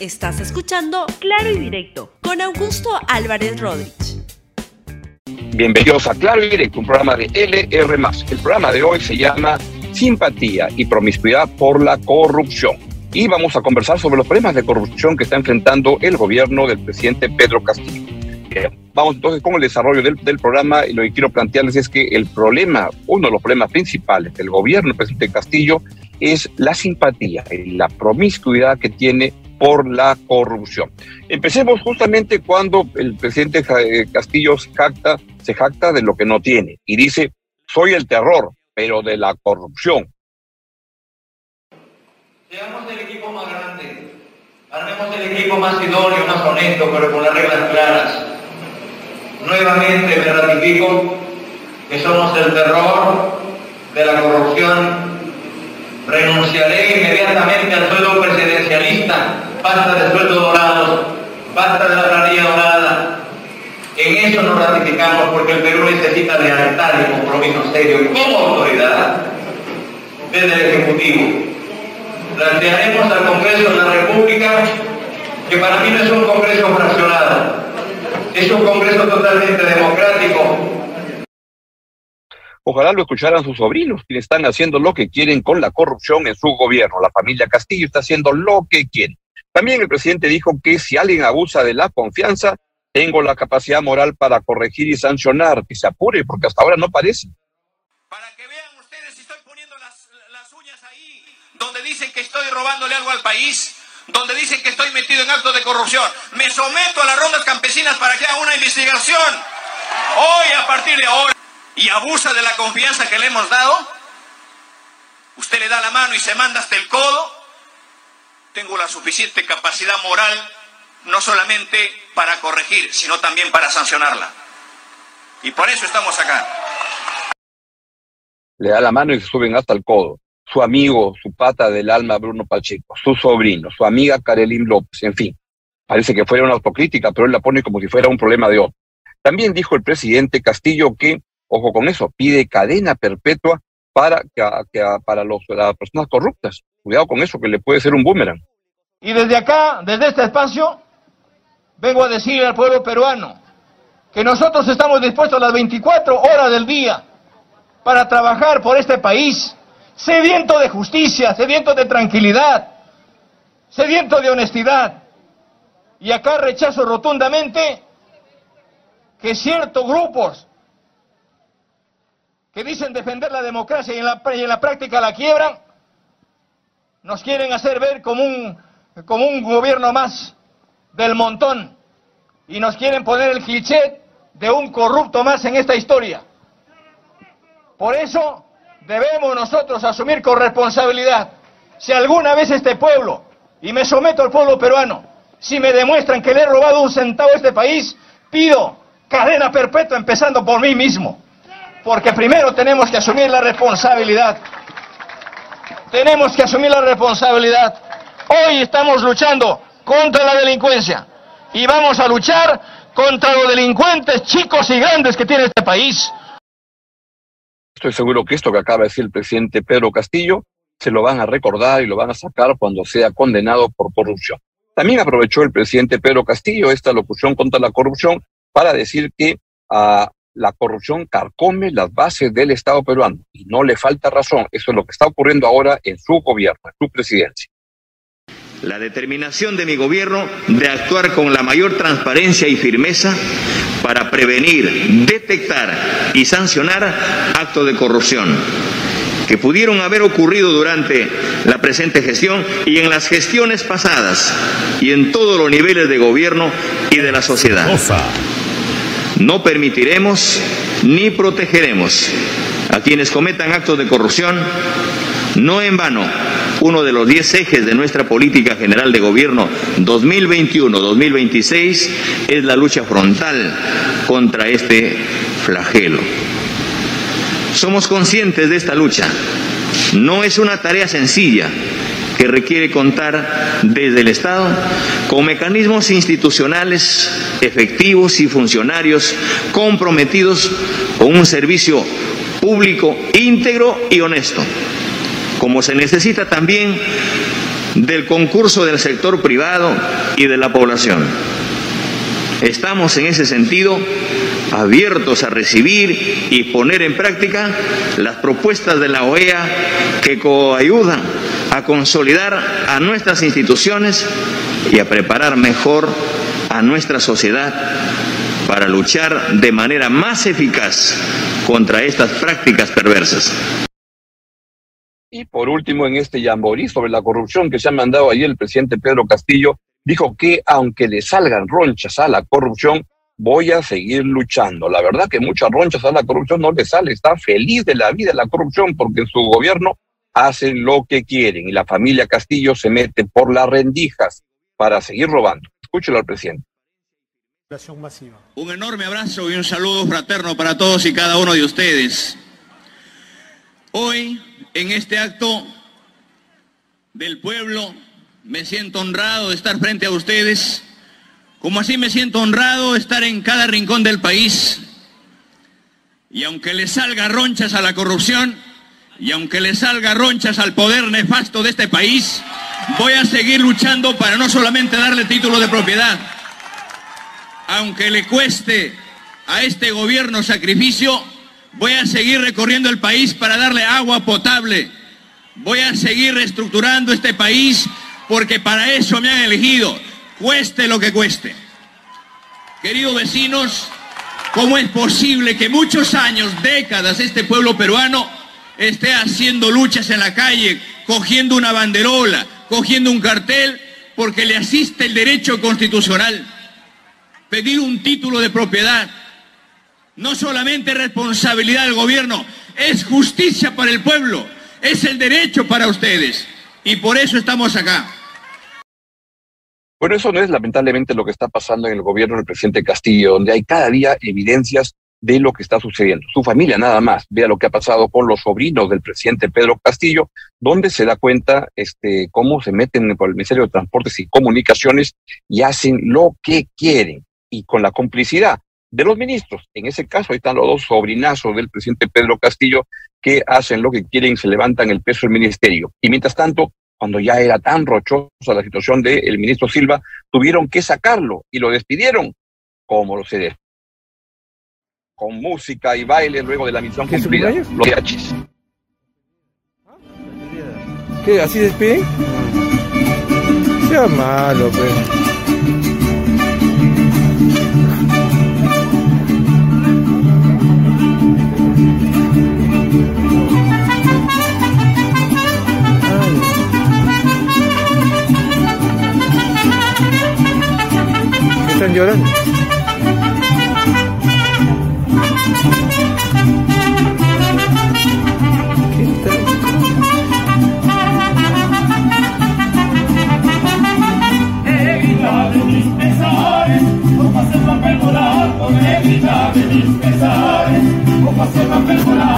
Estás escuchando Claro y Directo con Augusto Álvarez Rodríguez. Bienvenidos a Claro y Directo, un programa de LR. El programa de hoy se llama Simpatía y Promiscuidad por la Corrupción. Y vamos a conversar sobre los problemas de corrupción que está enfrentando el gobierno del presidente Pedro Castillo. Vamos entonces con el desarrollo del, del, programa y lo que quiero plantearles es que el problema, uno de los problemas principales del gobierno del presidente Castillo es la simpatía y la promiscuidad que tiene por la corrupción. Empecemos justamente cuando el presidente eh, Castillo se jacta, se jacta de lo que no tiene y dice, soy el terror, pero de la corrupción. Seamos el equipo más grande, armemos el equipo más idóneo, más honesto, pero con las reglas claras. Nuevamente me ratifico que somos el terror de la corrupción. Renunciaré inmediatamente al sueldo presidencialista basta de sueldos dorados, basta de la planilla dorada. En eso nos ratificamos porque el Perú necesita lealtad y compromiso serio como autoridad desde el Ejecutivo. Plantearemos al Congreso de la República que para mí no es un Congreso fraccionado, es un Congreso totalmente democrático, Ojalá lo escucharan sus sobrinos, quienes están haciendo lo que quieren con la corrupción en su gobierno. La familia Castillo está haciendo lo que quiere. También el presidente dijo que si alguien abusa de la confianza, tengo la capacidad moral para corregir y sancionar, que se apure, porque hasta ahora no parece. Para que vean ustedes, estoy poniendo las, las uñas ahí, donde dicen que estoy robándole algo al país, donde dicen que estoy metido en actos de corrupción. Me someto a las rondas campesinas para que haga una investigación. Hoy, a partir de ahora, y abusa de la confianza que le hemos dado, usted le da la mano y se manda hasta el codo, tengo la suficiente capacidad moral no solamente para corregir, sino también para sancionarla. Y por eso estamos acá. Le da la mano y se suben hasta el codo. Su amigo, su pata del alma, Bruno Pacheco, su sobrino, su amiga Karelín López, en fin. Parece que fuera una autocrítica, pero él la pone como si fuera un problema de otro. También dijo el presidente Castillo que, ojo con eso, pide cadena perpetua para, que, para los, las personas corruptas. Cuidado con eso, que le puede ser un boomerang. Y desde acá, desde este espacio, vengo a decir al pueblo peruano que nosotros estamos dispuestos las 24 horas del día para trabajar por este país, sediento de justicia, sediento de tranquilidad, sediento de honestidad. Y acá rechazo rotundamente que ciertos grupos que dicen defender la democracia y en la, y en la práctica la quiebran, nos quieren hacer ver como un como un gobierno más del montón y nos quieren poner el cliché de un corrupto más en esta historia. Por eso debemos nosotros asumir con responsabilidad. Si alguna vez este pueblo, y me someto al pueblo peruano, si me demuestran que le he robado un centavo a este país, pido cadena perpetua empezando por mí mismo. Porque primero tenemos que asumir la responsabilidad. Tenemos que asumir la responsabilidad. Hoy estamos luchando contra la delincuencia y vamos a luchar contra los delincuentes chicos y grandes que tiene este país. Estoy seguro que esto que acaba de decir el presidente Pedro Castillo se lo van a recordar y lo van a sacar cuando sea condenado por corrupción. También aprovechó el presidente Pedro Castillo esta locución contra la corrupción para decir que uh, la corrupción carcome las bases del Estado peruano y no le falta razón. Eso es lo que está ocurriendo ahora en su gobierno, en su presidencia la determinación de mi gobierno de actuar con la mayor transparencia y firmeza para prevenir, detectar y sancionar actos de corrupción que pudieron haber ocurrido durante la presente gestión y en las gestiones pasadas y en todos los niveles de gobierno y de la sociedad. No permitiremos ni protegeremos a quienes cometan actos de corrupción, no en vano uno de los diez ejes de nuestra política general de gobierno 2021-2026 es la lucha frontal contra este flagelo. Somos conscientes de esta lucha. No es una tarea sencilla que requiere contar desde el Estado con mecanismos institucionales efectivos y funcionarios comprometidos con un servicio público íntegro y honesto como se necesita también del concurso del sector privado y de la población. Estamos en ese sentido abiertos a recibir y poner en práctica las propuestas de la OEA que coayudan a consolidar a nuestras instituciones y a preparar mejor a nuestra sociedad para luchar de manera más eficaz contra estas prácticas perversas. Y por último, en este jamborí sobre la corrupción que se ha mandado ayer el presidente Pedro Castillo, dijo que aunque le salgan ronchas a la corrupción, voy a seguir luchando. La verdad que muchas ronchas a la corrupción no le sale, está feliz de la vida la corrupción porque en su gobierno hacen lo que quieren y la familia Castillo se mete por las rendijas para seguir robando. Escúchelo al presidente. Un enorme abrazo y un saludo fraterno para todos y cada uno de ustedes. Hoy, en este acto del pueblo, me siento honrado de estar frente a ustedes, como así me siento honrado de estar en cada rincón del país. Y aunque le salga ronchas a la corrupción, y aunque le salga ronchas al poder nefasto de este país, voy a seguir luchando para no solamente darle título de propiedad, aunque le cueste a este gobierno sacrificio, voy a seguir recorriendo el país para darle agua potable, voy a seguir reestructurando este país porque para eso me han elegido, cueste lo que cueste. Queridos vecinos, ¿cómo es posible que muchos años, décadas, este pueblo peruano esté haciendo luchas en la calle, cogiendo una banderola, cogiendo un cartel, porque le asiste el derecho constitucional? Pedir un título de propiedad no solamente responsabilidad del gobierno, es justicia para el pueblo, es el derecho para ustedes. Y por eso estamos acá. Bueno, eso no es lamentablemente lo que está pasando en el gobierno del presidente Castillo, donde hay cada día evidencias de lo que está sucediendo. Su familia nada más, vea lo que ha pasado con los sobrinos del presidente Pedro Castillo, donde se da cuenta este, cómo se meten por el Ministerio de Transportes y Comunicaciones y hacen lo que quieren y con la complicidad de los ministros. En ese caso, ahí están los dos sobrinazos del presidente Pedro Castillo que hacen lo que quieren, se levantan el peso del ministerio. Y mientras tanto, cuando ya era tan rochosa la situación del ministro Silva, tuvieron que sacarlo y lo despidieron como se con música y baile luego de la misión cumplida. Los mariachis. ¿Qué? ¿Así despiden? Sea malo, pues. están llorando. De mis pesares, como hacer papel volando,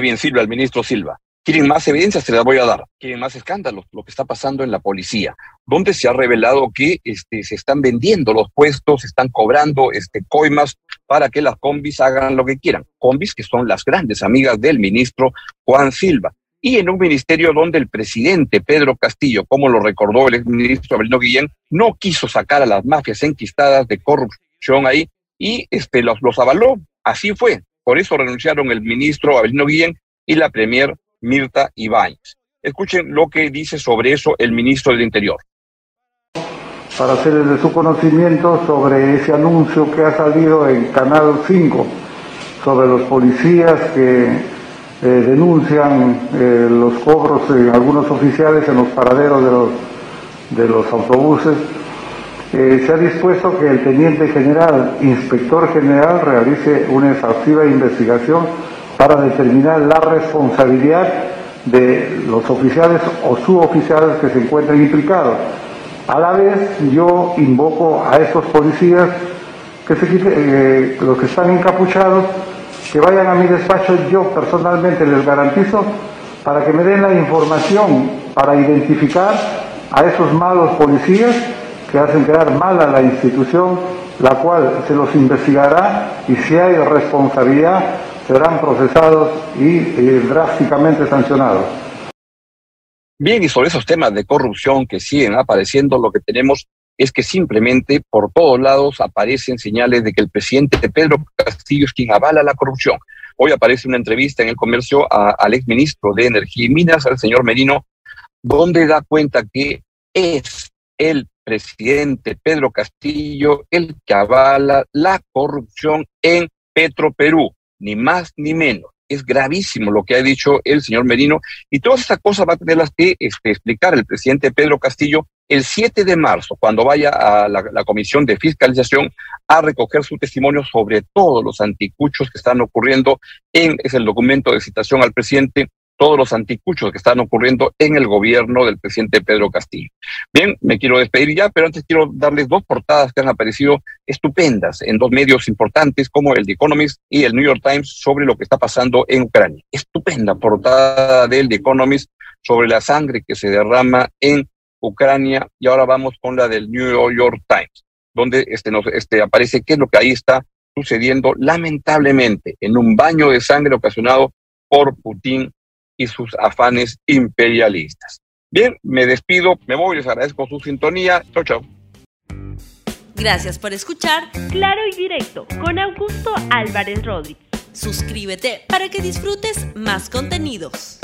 Bien Silva, el ministro Silva. ¿Quieren más evidencias? Se las voy a dar. ¿Quieren más escándalos? Lo que está pasando en la policía, donde se ha revelado que este, se están vendiendo los puestos, están cobrando este, coimas para que las combis hagan lo que quieran. Combis que son las grandes amigas del ministro Juan Silva. Y en un ministerio donde el presidente Pedro Castillo, como lo recordó el ministro Abelino Guillén, no quiso sacar a las mafias enquistadas de corrupción ahí y este, los, los avaló. Así fue. Por eso renunciaron el ministro Abelino Guillén y la premier Mirta Ibáñez. Escuchen lo que dice sobre eso el ministro del Interior. Para hacerles de su conocimiento sobre ese anuncio que ha salido en Canal 5 sobre los policías que eh, denuncian eh, los cobros de algunos oficiales en los paraderos de los, de los autobuses eh, se ha dispuesto que el teniente general, inspector general, realice una exhaustiva investigación para determinar la responsabilidad de los oficiales o suboficiales que se encuentren implicados. A la vez, yo invoco a esos policías eh, los que están encapuchados, que vayan a mi despacho, yo personalmente les garantizo, para que me den la información para identificar a esos malos policías que hacen quedar mal a la institución, la cual se los investigará y si hay responsabilidad serán procesados y eh, drásticamente sancionados. Bien, y sobre esos temas de corrupción que siguen apareciendo, lo que tenemos es que simplemente por todos lados aparecen señales de que el presidente Pedro Castillo es quien avala la corrupción. Hoy aparece una entrevista en el comercio al exministro de Energía y Minas, al señor Merino, donde da cuenta que es el presidente Pedro Castillo el que avala la corrupción en Petro Perú ni más ni menos. Es gravísimo lo que ha dicho el señor Merino y todas estas cosas va a tener que este, explicar el presidente Pedro Castillo el 7 de marzo, cuando vaya a la, la, Comisión de Fiscalización a recoger su testimonio sobre todos los anticuchos que están ocurriendo en, es el documento de citación al presidente todos los anticuchos que están ocurriendo en el gobierno del presidente Pedro Castillo. Bien, me quiero despedir ya, pero antes quiero darles dos portadas que han aparecido estupendas en dos medios importantes como el The Economist y el New York Times sobre lo que está pasando en Ucrania. Estupenda portada del The Economist sobre la sangre que se derrama en Ucrania y ahora vamos con la del New York Times, donde este, nos, este, aparece qué es lo que ahí está sucediendo lamentablemente en un baño de sangre ocasionado por Putin y sus afanes imperialistas. Bien, me despido, me voy, les agradezco su sintonía. Chao, chao. Gracias por escuchar Claro y Directo con Augusto Álvarez Rodríguez. Suscríbete para que disfrutes más contenidos.